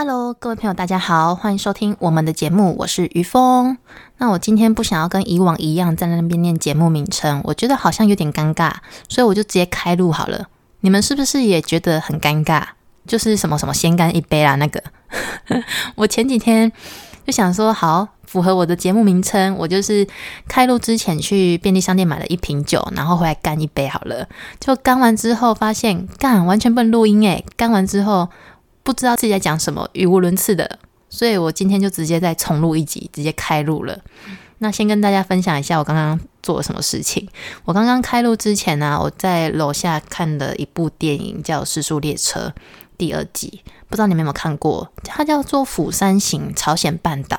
Hello，各位朋友，大家好，欢迎收听我们的节目，我是于峰。那我今天不想要跟以往一样在那边念节目名称，我觉得好像有点尴尬，所以我就直接开录好了。你们是不是也觉得很尴尬？就是什么什么先干一杯啦，那个。我前几天就想说，好符合我的节目名称，我就是开录之前去便利商店买了一瓶酒，然后回来干一杯好了。就干完之后发现，干完全不能录音诶，干完之后。不知道自己在讲什么，语无伦次的，所以我今天就直接再重录一集，直接开录了。那先跟大家分享一下我刚刚做了什么事情。我刚刚开录之前呢，我在楼下看了一部电影，叫《时速列车》第二季，不知道你们有没有看过？它叫做《釜山行：朝鲜半岛》。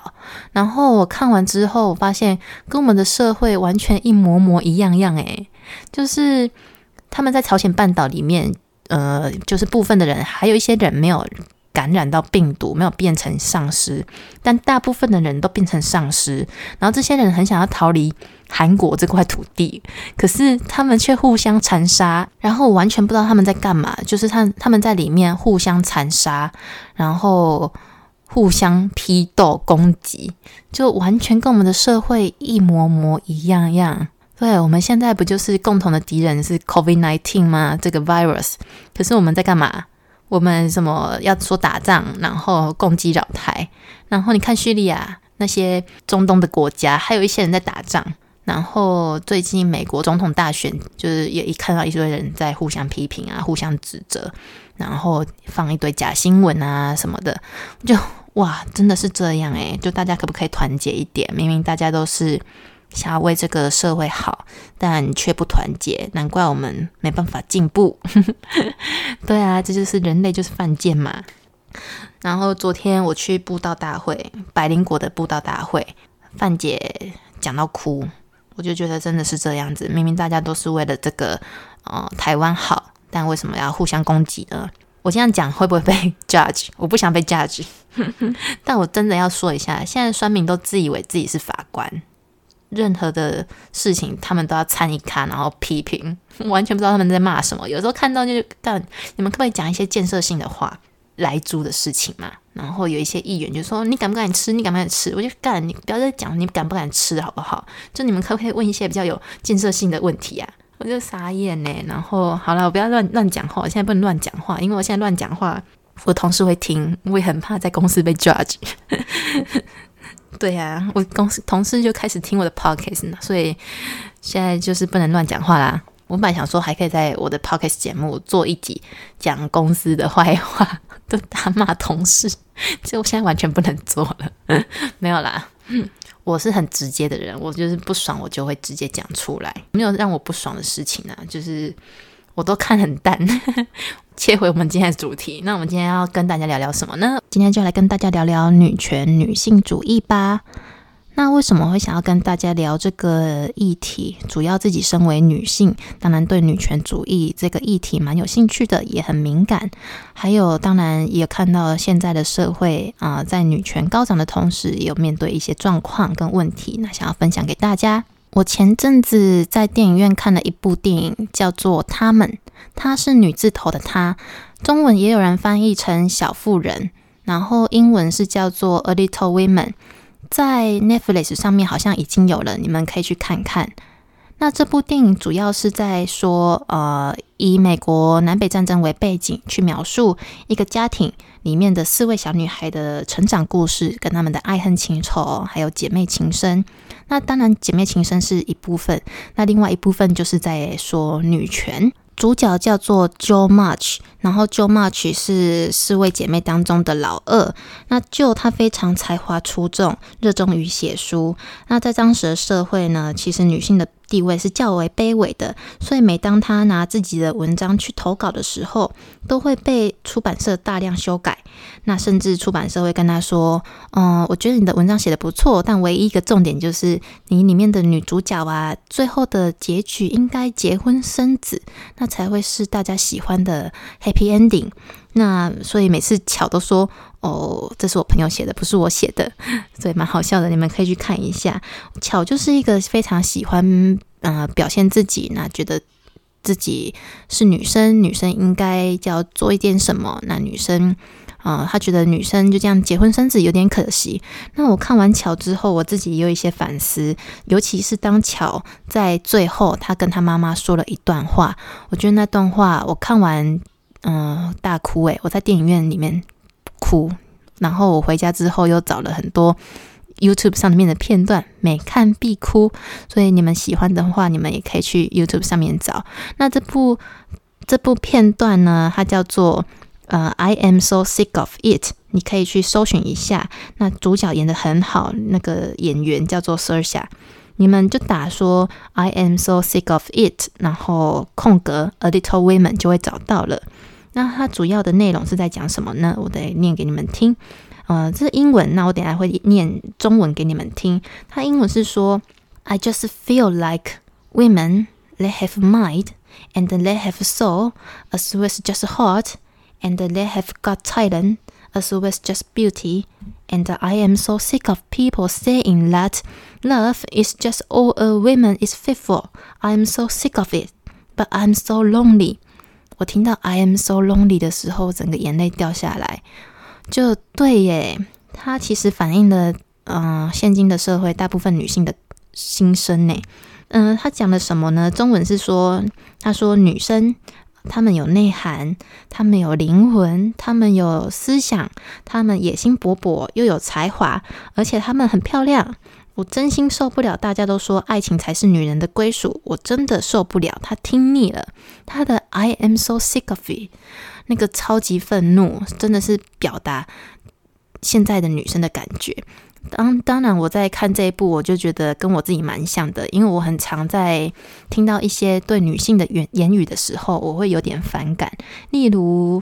然后我看完之后，发现跟我们的社会完全一模模一样样，诶，就是他们在朝鲜半岛里面。呃，就是部分的人，还有一些人没有感染到病毒，没有变成丧尸，但大部分的人都变成丧尸。然后这些人很想要逃离韩国这块土地，可是他们却互相残杀，然后完全不知道他们在干嘛。就是他他们在里面互相残杀，然后互相批斗攻击，就完全跟我们的社会一模模一样样。对，我们现在不就是共同的敌人是 COVID nineteen 吗？这个 virus，可是我们在干嘛？我们什么要说打仗，然后攻击扰台，然后你看叙利亚那些中东的国家，还有一些人在打仗。然后最近美国总统大选，就是也一看到一堆人在互相批评啊，互相指责，然后放一堆假新闻啊什么的，就哇，真的是这样诶，就大家可不可以团结一点？明明大家都是。想要为这个社会好，但却不团结，难怪我们没办法进步。对啊，这就是人类就是犯贱嘛。然后昨天我去布道大会，百灵国的布道大会，范姐讲到哭，我就觉得真的是这样子。明明大家都是为了这个呃台湾好，但为什么要互相攻击呢？我这样讲会不会被 judge？我不想被 judge，但我真的要说一下，现在酸民都自以为自己是法官。任何的事情，他们都要参一看，然后批评，完全不知道他们在骂什么。有时候看到就干，你们可不可以讲一些建设性的话来租的事情嘛？然后有一些议员就说：“你敢不敢吃？你敢不敢吃？”我就干，你不要再讲你敢不敢吃好不好？就你们可不可以问一些比较有建设性的问题啊？我就傻眼呢。然后好了，我不要乱乱讲话，我现在不能乱讲话，因为我现在乱讲话，我同事会听，我也很怕在公司被 judge。对呀，我公司同事就开始听我的 podcast 呢所以现在就是不能乱讲话啦。我本来想说还可以在我的 podcast 节目做一集讲公司的坏话，都打骂同事，这我现在完全不能做了。没有啦，我是很直接的人，我就是不爽我就会直接讲出来，没有让我不爽的事情啊，就是我都看很淡。切回我们今天的主题，那我们今天要跟大家聊聊什么呢？今天就来跟大家聊聊女权、女性主义吧。那为什么会想要跟大家聊这个议题？主要自己身为女性，当然对女权主义这个议题蛮有兴趣的，也很敏感。还有，当然也看到现在的社会啊，在女权高涨的同时，也有面对一些状况跟问题，那想要分享给大家。我前阵子在电影院看了一部电影，叫做《他们》，她是女字头的她，中文也有人翻译成小妇人，然后英文是叫做《A Little Women》，在 Netflix 上面好像已经有了，你们可以去看看。那这部电影主要是在说，呃，以美国南北战争为背景，去描述一个家庭里面的四位小女孩的成长故事，跟他们的爱恨情仇，还有姐妹情深。那当然，姐妹情深是一部分，那另外一部分就是在说女权。主角叫做 Jo March，然后 Jo March 是四位姐妹当中的老二。那 Jo 她非常才华出众，热衷于写书。那在当时的社会呢，其实女性的地位是较为卑微的，所以每当他拿自己的文章去投稿的时候，都会被出版社大量修改。那甚至出版社会跟他说：“嗯，我觉得你的文章写的不错，但唯一一个重点就是你里面的女主角啊，最后的结局应该结婚生子。”那才会是大家喜欢的 happy ending。那所以每次巧都说哦，这是我朋友写的，不是我写的，所以蛮好笑的。你们可以去看一下。巧就是一个非常喜欢呃表现自己，那觉得自己是女生，女生应该要做一点什么。那女生啊，他觉得女生就这样结婚生子有点可惜。那我看完巧之后，我自己也有一些反思，尤其是当巧在最后他跟他妈妈说了一段话，我觉得那段话我看完，嗯，大哭诶，我在电影院里面哭，然后我回家之后又找了很多 YouTube 上面的片段，每看必哭。所以你们喜欢的话，你们也可以去 YouTube 上面找。那这部这部片段呢，它叫做。呃，I am so sick of it。你可以去搜寻一下。那主角演的很好，那个演员叫做 Sersha。你们就打说 I am so sick of it，然后空格 A little women 就会找到了。那它主要的内容是在讲什么呢？我得念给你们听。呃，这是英文，那我等下会念中文给你们听。它英文是说 I just feel like women they have mind and they have soul as well as just heart。and they have got talent as well as just beauty. And I am so sick of people saying that love is just all a woman is fit for. I am so sick of it, but I'm so lonely. 我听到 I am so lonely 的时候，整个眼泪掉下来。就对耶，它其实反映了嗯、现今的社会大部分女性的心声呢。嗯、呃，他讲了什么呢？中文是说，他说女生他们有内涵，他们有灵魂，他们有思想，他们野心勃勃，又有才华，而且他们很漂亮。我真心受不了，大家都说爱情才是女人的归属，我真的受不了。他听腻了，他的 I am so sick of it，那个超级愤怒，真的是表达现在的女生的感觉。当当然，我在看这一部，我就觉得跟我自己蛮像的，因为我很常在听到一些对女性的言言语的时候，我会有点反感。例如，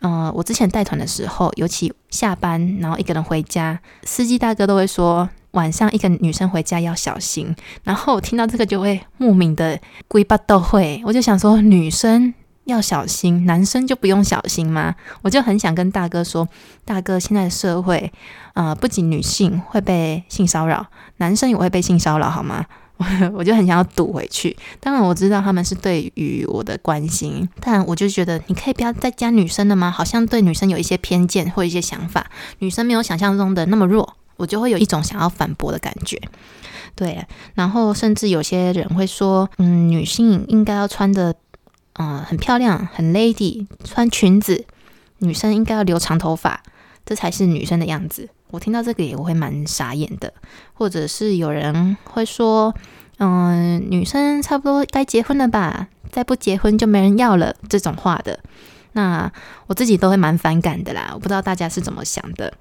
呃，我之前带团的时候，尤其下班然后一个人回家，司机大哥都会说晚上一个女生回家要小心。然后我听到这个就会莫名的龟巴都会，我就想说女生。要小心，男生就不用小心吗？我就很想跟大哥说，大哥，现在的社会，呃，不仅女性会被性骚扰，男生也会被性骚扰，好吗？我 我就很想要堵回去。当然，我知道他们是对于我的关心，但我就觉得你可以不要再加女生了吗？好像对女生有一些偏见或一些想法，女生没有想象中的那么弱，我就会有一种想要反驳的感觉。对，然后甚至有些人会说，嗯，女性应该要穿的。嗯，很漂亮，很 lady，穿裙子，女生应该要留长头发，这才是女生的样子。我听到这个也我会蛮傻眼的。或者是有人会说，嗯，女生差不多该结婚了吧，再不结婚就没人要了这种话的，那我自己都会蛮反感的啦。我不知道大家是怎么想的。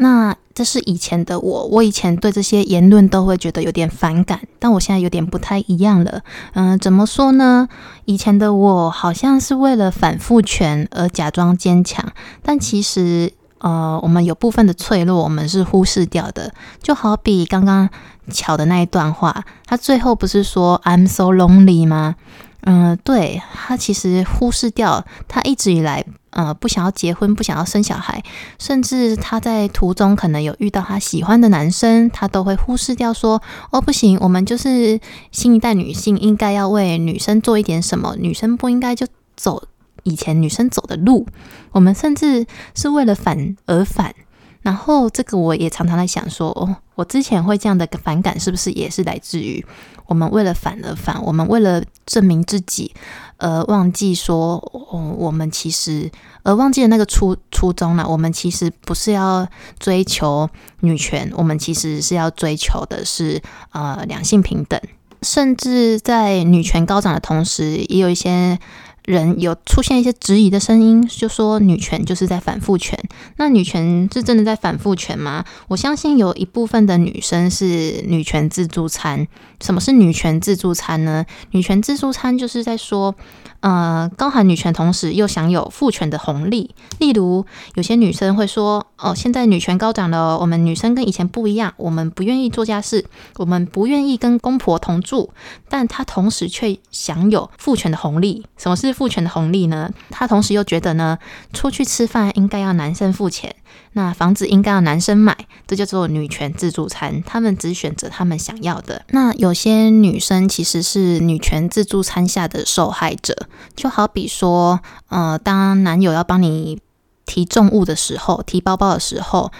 那这是以前的我，我以前对这些言论都会觉得有点反感，但我现在有点不太一样了。嗯，怎么说呢？以前的我好像是为了反复权而假装坚强，但其实，呃，我们有部分的脆弱，我们是忽视掉的。就好比刚刚巧的那一段话，他最后不是说 "I'm so lonely" 吗？嗯，对他其实忽视掉他一直以来。呃，不想要结婚，不想要生小孩，甚至他在途中可能有遇到他喜欢的男生，他都会忽视掉，说：“哦，不行，我们就是新一代女性，应该要为女生做一点什么，女生不应该就走以前女生走的路。我们甚至是为了反而反。然后这个我也常常在想，说哦，我之前会这样的反感，是不是也是来自于我们为了反而反，我们为了证明自己。”呃忘记说，哦，我们其实，呃忘记了那个初初衷了。我们其实不是要追求女权，我们其实是要追求的是呃两性平等。甚至在女权高涨的同时，也有一些。人有出现一些质疑的声音，就说女权就是在反复权。那女权是真的在反复权吗？我相信有一部分的女生是女权自助餐。什么是女权自助餐呢？女权自助餐就是在说，呃，高喊女权同时又享有父权的红利。例如，有些女生会说，哦，现在女权高涨了，我们女生跟以前不一样，我们不愿意做家事，我们不愿意跟公婆同住，但她同时却享有父权的红利。什么是？父权的红利呢？她同时又觉得呢，出去吃饭应该要男生付钱，那房子应该要男生买，这叫做女权自助餐。他们只选择他们想要的。那有些女生其实是女权自助餐下的受害者，就好比说，呃，当男友要帮你提重物的时候，提包包的时候，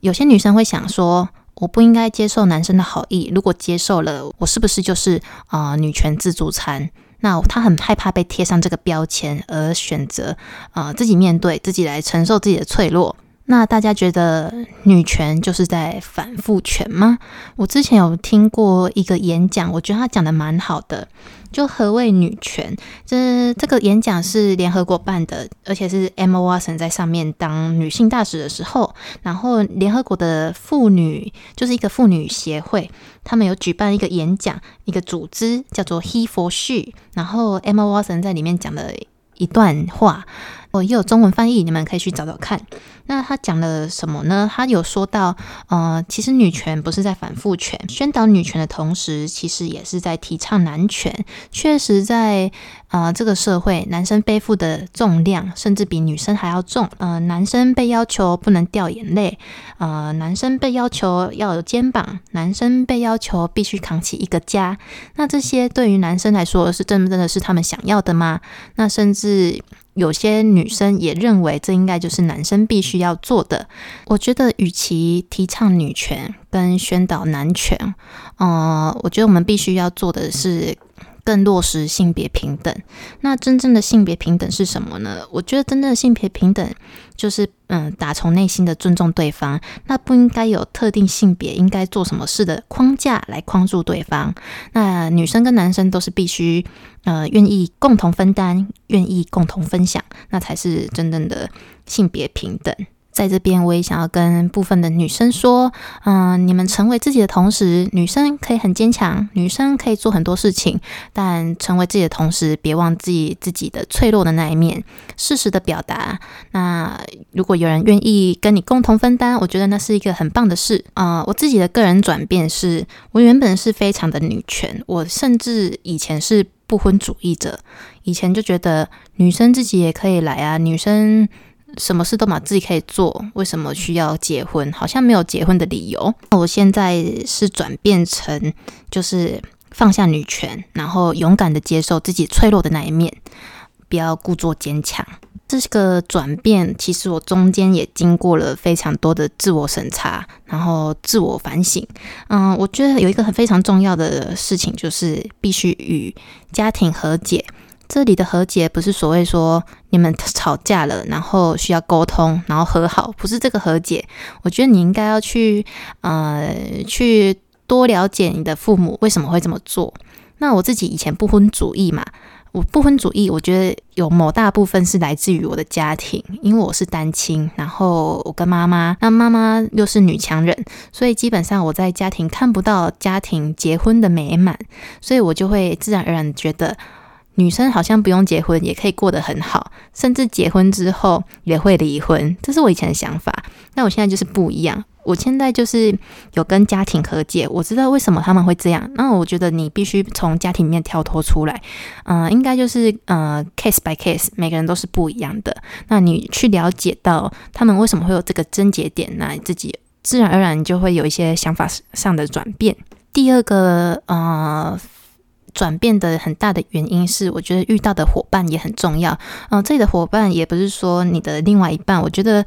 有些女生会想说，我不应该接受男生的好意，如果接受了，我是不是就是啊女权自助餐？那她很害怕被贴上这个标签，而选择啊自己面对，自己来承受自己的脆弱。那大家觉得女权就是在反父权吗？我之前有听过一个演讲，我觉得他讲的蛮好的。就何谓女权？这这个演讲是联合国办的，而且是 Emma Watson 在上面当女性大使的时候，然后联合国的妇女就是一个妇女协会，他们有举办一个演讲，一个组织叫做 He for She，然后 Emma Watson 在里面讲了一段话。哦，也有中文翻译，你们可以去找找看。那他讲了什么呢？他有说到，呃，其实女权不是在反父权，宣导女权的同时，其实也是在提倡男权。确实，在呃这个社会，男生背负的重量甚至比女生还要重。呃，男生被要求不能掉眼泪，呃，男生被要求要有肩膀，男生被要求必须扛起一个家。那这些对于男生来说，是真真的是他们想要的吗？那甚至。有些女生也认为这应该就是男生必须要做的。我觉得，与其提倡女权跟宣导男权，呃，我觉得我们必须要做的是。更落实性别平等。那真正的性别平等是什么呢？我觉得真正的性别平等就是，嗯，打从内心的尊重对方。那不应该有特定性别应该做什么事的框架来框住对方。那女生跟男生都是必须，呃，愿意共同分担，愿意共同分享，那才是真正的性别平等。在这边，我也想要跟部分的女生说，嗯，你们成为自己的同时，女生可以很坚强，女生可以做很多事情，但成为自己的同时，别忘记自己的脆弱的那一面，适时的表达。那如果有人愿意跟你共同分担，我觉得那是一个很棒的事。啊，我自己的个人转变是，我原本是非常的女权，我甚至以前是不婚主义者，以前就觉得女生自己也可以来啊，女生。什么事都嘛自己可以做，为什么需要结婚？好像没有结婚的理由。我现在是转变成，就是放下女权，然后勇敢的接受自己脆弱的那一面，不要故作坚强。这个转变，其实我中间也经过了非常多的自我审查，然后自我反省。嗯，我觉得有一个很非常重要的事情，就是必须与家庭和解。这里的和解不是所谓说你们吵架了，然后需要沟通，然后和好，不是这个和解。我觉得你应该要去，呃，去多了解你的父母为什么会这么做。那我自己以前不婚主义嘛，我不婚主义，我觉得有某大部分是来自于我的家庭，因为我是单亲，然后我跟妈妈，那妈妈又是女强人，所以基本上我在家庭看不到家庭结婚的美满，所以我就会自然而然觉得。女生好像不用结婚也可以过得很好，甚至结婚之后也会离婚，这是我以前的想法。那我现在就是不一样，我现在就是有跟家庭和解，我知道为什么他们会这样。那我觉得你必须从家庭里面跳脱出来，嗯，应该就是呃 case by case，每个人都是不一样的。那你去了解到他们为什么会有这个症结点，那自己自然而然就会有一些想法上的转变。第二个，呃。转变的很大的原因是，我觉得遇到的伙伴也很重要。嗯，这里的伙伴也不是说你的另外一半，我觉得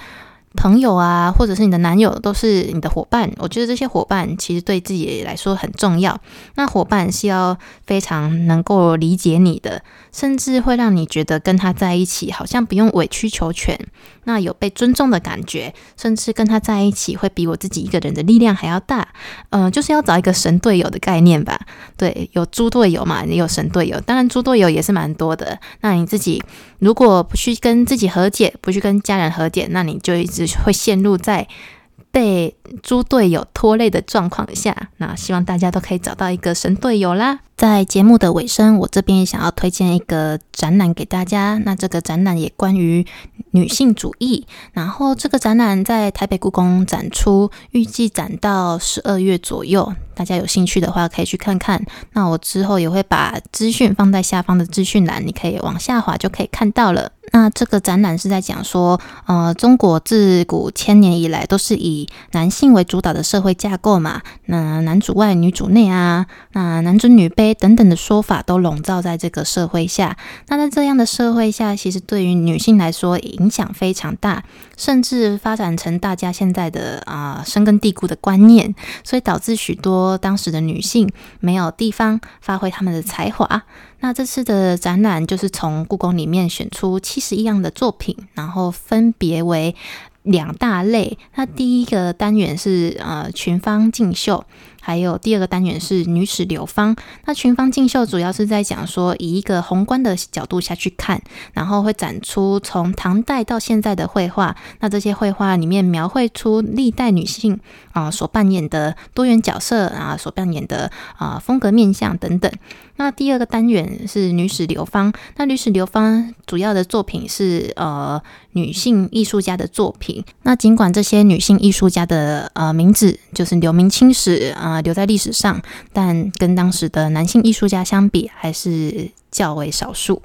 朋友啊，或者是你的男友都是你的伙伴。我觉得这些伙伴其实对自己来说很重要。那伙伴是要非常能够理解你的，甚至会让你觉得跟他在一起好像不用委曲求全。那有被尊重的感觉，甚至跟他在一起会比我自己一个人的力量还要大。嗯，就是要找一个神队友的概念吧。对，有猪队友嘛，也有神队友。当然，猪队友也是蛮多的。那你自己如果不去跟自己和解，不去跟家人和解，那你就一直会陷入在。被猪队友拖累的状况下，那希望大家都可以找到一个神队友啦。在节目的尾声，我这边也想要推荐一个展览给大家。那这个展览也关于女性主义，然后这个展览在台北故宫展出，预计展到十二月左右。大家有兴趣的话，可以去看看。那我之后也会把资讯放在下方的资讯栏，你可以往下滑就可以看到了。那这个展览是在讲说，呃，中国自古千年以来都是以男性为主导的社会架构嘛，那男主外女主内啊，那男尊女卑等等的说法都笼罩在这个社会下。那在这样的社会下，其实对于女性来说影响非常大，甚至发展成大家现在的啊深根蒂固的观念，所以导致许多当时的女性没有地方发挥他们的才华。那这次的展览就是从故宫里面选出七十一样的作品，然后分别为两大类。那第一个单元是呃群芳竞秀。还有第二个单元是女史流芳，那群芳竞秀主要是在讲说，以一个宏观的角度下去看，然后会展出从唐代到现在的绘画，那这些绘画里面描绘出历代女性啊所扮演的多元角色啊，所扮演的啊风格面相等等。那第二个单元是女史流芳，那女史流芳主要的作品是呃女性艺术家的作品。那尽管这些女性艺术家的呃名字就是留名青史啊。啊，留在历史上，但跟当时的男性艺术家相比，还是较为少数。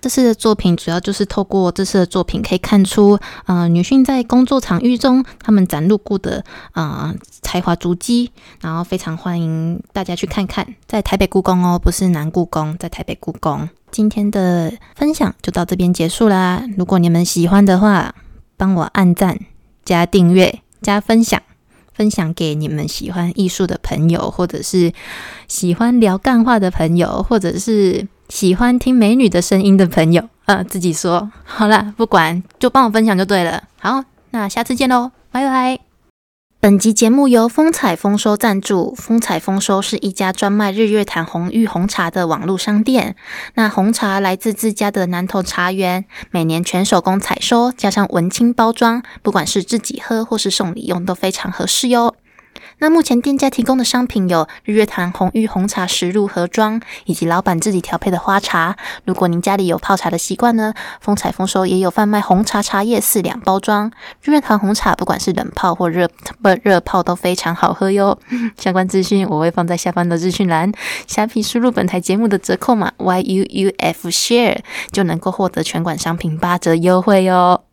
这次的作品主要就是透过这次的作品，可以看出，呃，女性在工作场域中，她们展露过的啊才华足迹，然后非常欢迎大家去看看，在台北故宫哦，不是南故宫，在台北故宫。今天的分享就到这边结束啦。如果你们喜欢的话，帮我按赞、加订阅、加分享。分享给你们喜欢艺术的朋友，或者是喜欢聊干话的朋友，或者是喜欢听美女的声音的朋友，呃，自己说好了，不管就帮我分享就对了。好，那下次见喽，拜拜。本集节目由风采丰收赞助。风采丰收是一家专卖日月潭红玉红茶的网络商店。那红茶来自自家的南投茶园，每年全手工采收，加上文青包装，不管是自己喝或是送礼用，都非常合适哟。那目前店家提供的商品有日月潭红玉红茶十入盒装，以及老板自己调配的花茶。如果您家里有泡茶的习惯呢，风采丰收也有贩卖红茶茶叶四两包装。日月潭红茶不管是冷泡或热不热泡都非常好喝哟。相关资讯我会放在下方的资讯栏，虾皮输入本台节目的折扣码 y u u f share 就能够获得全馆商品八折优惠哟。